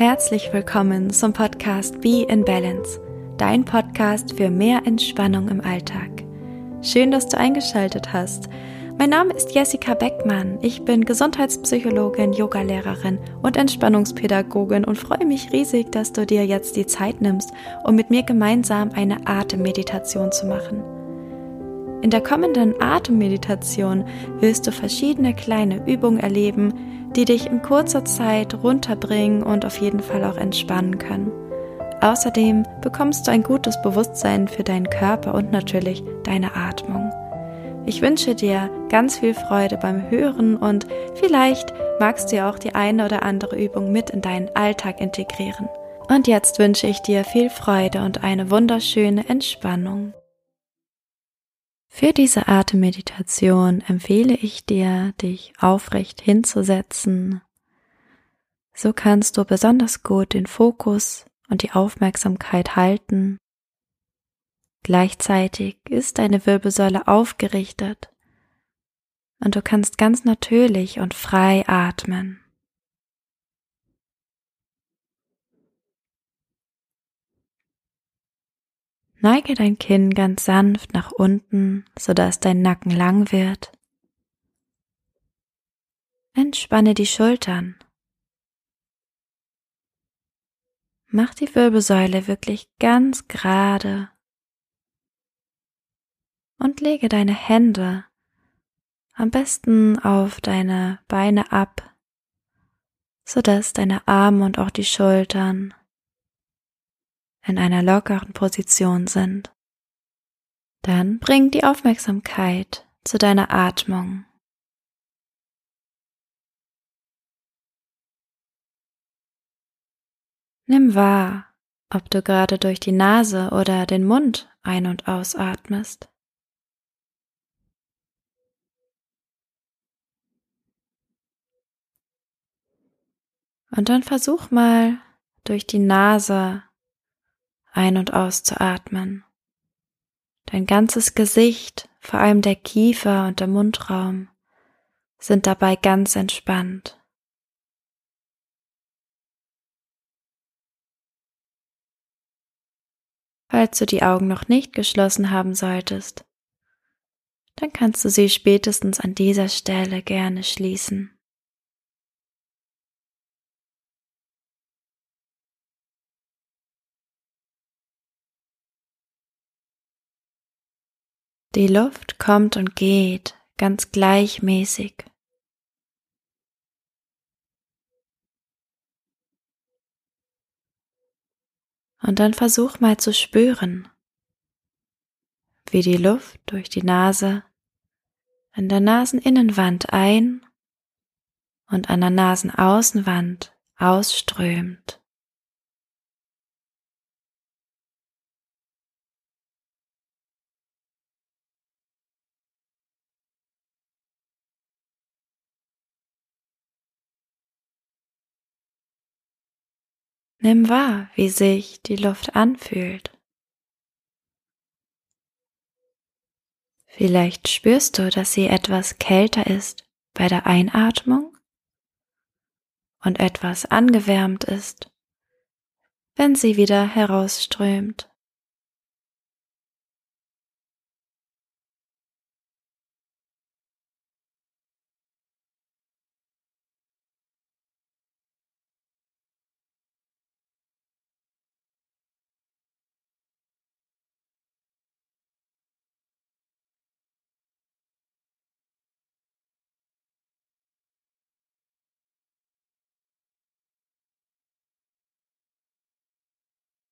Herzlich willkommen zum Podcast Be in Balance, dein Podcast für mehr Entspannung im Alltag. Schön, dass du eingeschaltet hast. Mein Name ist Jessica Beckmann. Ich bin Gesundheitspsychologin, Yogalehrerin und Entspannungspädagogin und freue mich riesig, dass du dir jetzt die Zeit nimmst, um mit mir gemeinsam eine Atemmeditation zu machen. In der kommenden Atemmeditation wirst du verschiedene kleine Übungen erleben, die dich in kurzer Zeit runterbringen und auf jeden Fall auch entspannen können. Außerdem bekommst du ein gutes Bewusstsein für deinen Körper und natürlich deine Atmung. Ich wünsche dir ganz viel Freude beim Hören und vielleicht magst du ja auch die eine oder andere Übung mit in deinen Alltag integrieren. Und jetzt wünsche ich dir viel Freude und eine wunderschöne Entspannung. Für diese Atemmeditation empfehle ich dir, dich aufrecht hinzusetzen. So kannst du besonders gut den Fokus und die Aufmerksamkeit halten. Gleichzeitig ist deine Wirbelsäule aufgerichtet und du kannst ganz natürlich und frei atmen. Neige dein Kinn ganz sanft nach unten, sodass dein Nacken lang wird. Entspanne die Schultern. Mach die Wirbelsäule wirklich ganz gerade und lege deine Hände am besten auf deine Beine ab, sodass deine Arme und auch die Schultern in einer lockeren Position sind. Dann bring die Aufmerksamkeit zu deiner Atmung. Nimm wahr, ob du gerade durch die Nase oder den Mund ein- und ausatmest. Und dann versuch mal durch die Nase ein- und auszuatmen. Dein ganzes Gesicht, vor allem der Kiefer und der Mundraum, sind dabei ganz entspannt. Falls du die Augen noch nicht geschlossen haben solltest, dann kannst du sie spätestens an dieser Stelle gerne schließen. Die Luft kommt und geht ganz gleichmäßig. Und dann versuch mal zu spüren, wie die Luft durch die Nase an der Naseninnenwand ein und an der Nasenaußenwand ausströmt. Nimm wahr, wie sich die Luft anfühlt. Vielleicht spürst du, dass sie etwas kälter ist bei der Einatmung und etwas angewärmt ist, wenn sie wieder herausströmt.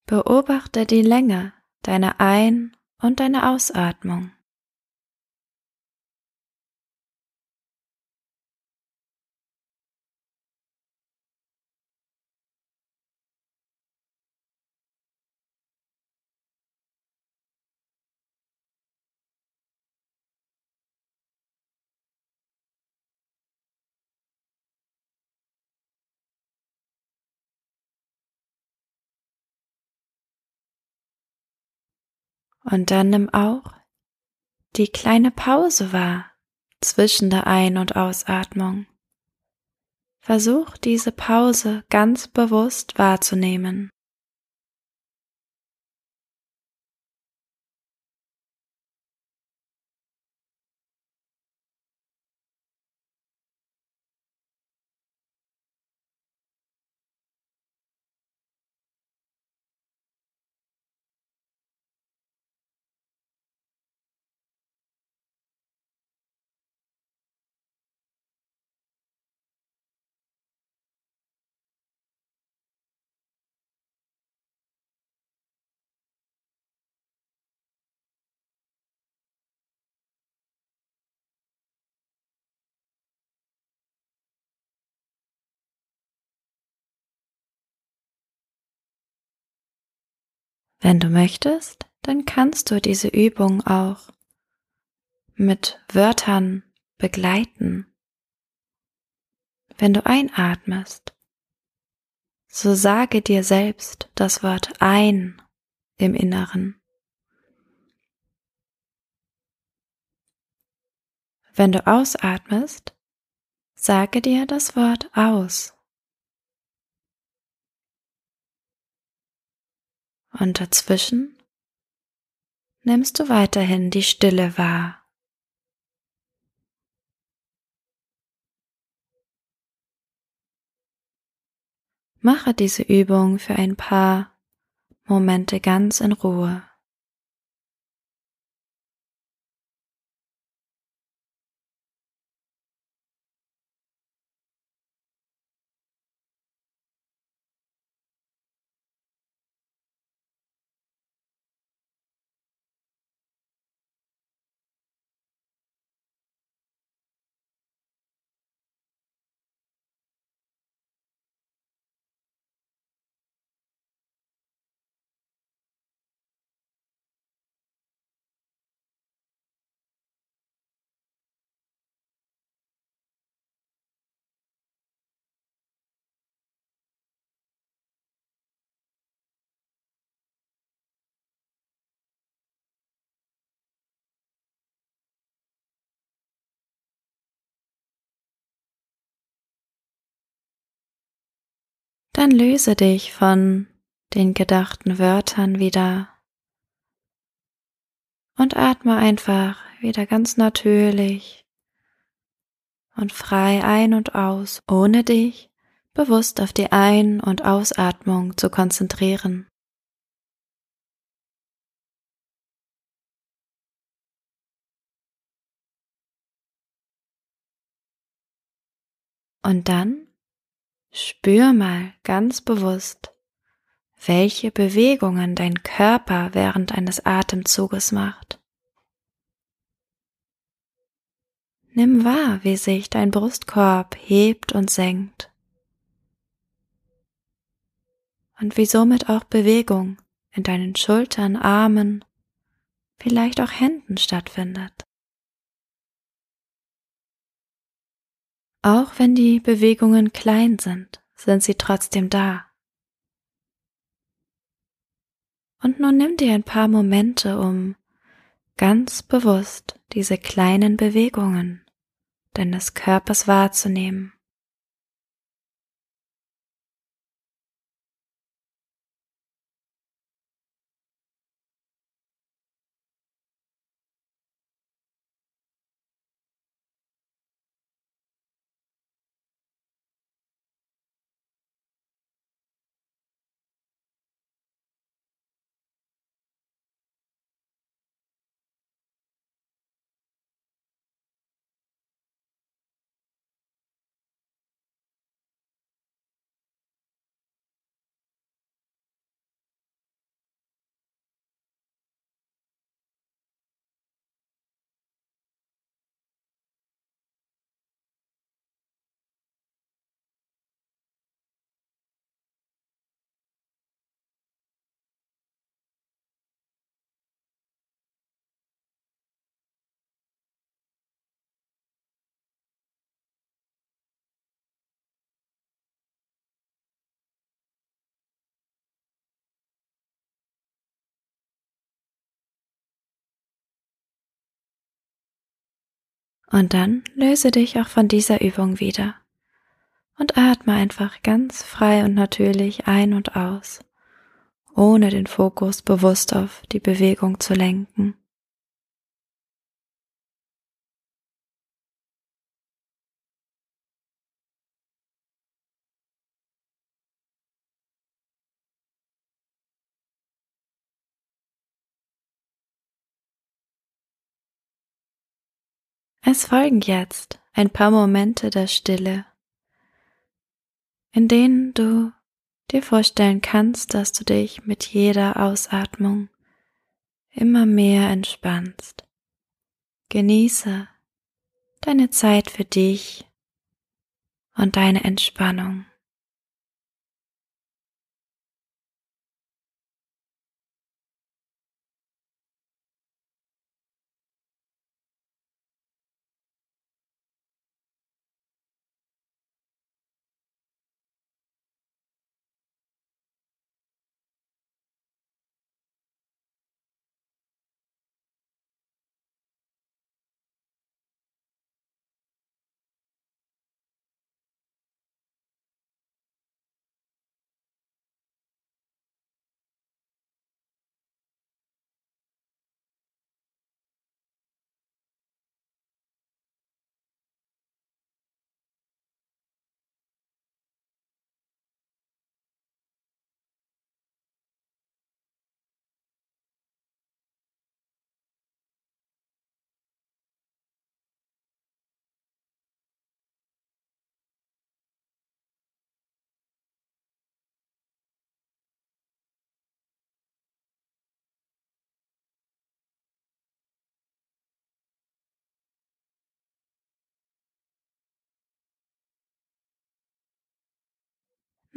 Beobachte die Länge deiner Ein- und deiner Ausatmung. Und dann nimm auch die kleine Pause wahr zwischen der Ein- und Ausatmung. Versuch diese Pause ganz bewusst wahrzunehmen. Wenn du möchtest, dann kannst du diese Übung auch mit Wörtern begleiten. Wenn du einatmest, so sage dir selbst das Wort ein im Inneren. Wenn du ausatmest, sage dir das Wort aus. Und dazwischen nimmst du weiterhin die Stille wahr. Mache diese Übung für ein paar Momente ganz in Ruhe. Dann löse dich von den gedachten Wörtern wieder und atme einfach wieder ganz natürlich und frei ein und aus, ohne dich bewusst auf die Ein- und Ausatmung zu konzentrieren. Und dann Spür mal ganz bewusst, welche Bewegungen dein Körper während eines Atemzuges macht. Nimm wahr, wie sich dein Brustkorb hebt und senkt und wie somit auch Bewegung in deinen Schultern, Armen, vielleicht auch Händen stattfindet. Auch wenn die Bewegungen klein sind, sind sie trotzdem da. Und nun nimm dir ein paar Momente, um ganz bewusst diese kleinen Bewegungen deines Körpers wahrzunehmen. Und dann löse dich auch von dieser Übung wieder Und atme einfach ganz frei und natürlich ein und aus, ohne den Fokus bewusst auf die Bewegung zu lenken. Es folgen jetzt ein paar Momente der Stille, in denen du dir vorstellen kannst, dass du dich mit jeder Ausatmung immer mehr entspannst. Genieße deine Zeit für dich und deine Entspannung.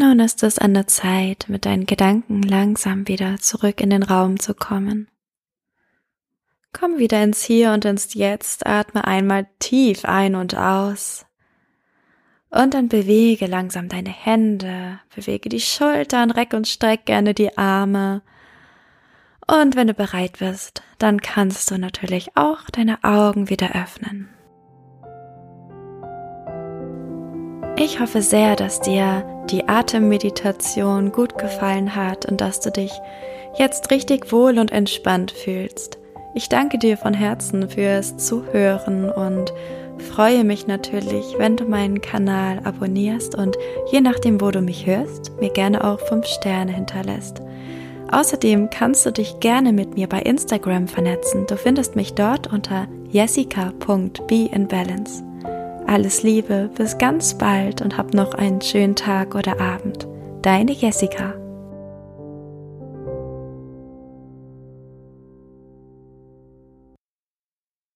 Nun ist es an der Zeit, mit deinen Gedanken langsam wieder zurück in den Raum zu kommen. Komm wieder ins Hier und ins Jetzt, atme einmal tief ein und aus. Und dann bewege langsam deine Hände, bewege die Schultern, reck und streck gerne die Arme. Und wenn du bereit bist, dann kannst du natürlich auch deine Augen wieder öffnen. Ich hoffe sehr, dass dir die Atemmeditation gut gefallen hat und dass du dich jetzt richtig wohl und entspannt fühlst. Ich danke dir von Herzen fürs Zuhören und freue mich natürlich, wenn du meinen Kanal abonnierst und je nachdem, wo du mich hörst, mir gerne auch 5 Sterne hinterlässt. Außerdem kannst du dich gerne mit mir bei Instagram vernetzen. Du findest mich dort unter jessica.beinbalance. Alles Liebe, bis ganz bald und hab noch einen schönen Tag oder Abend. Deine Jessica.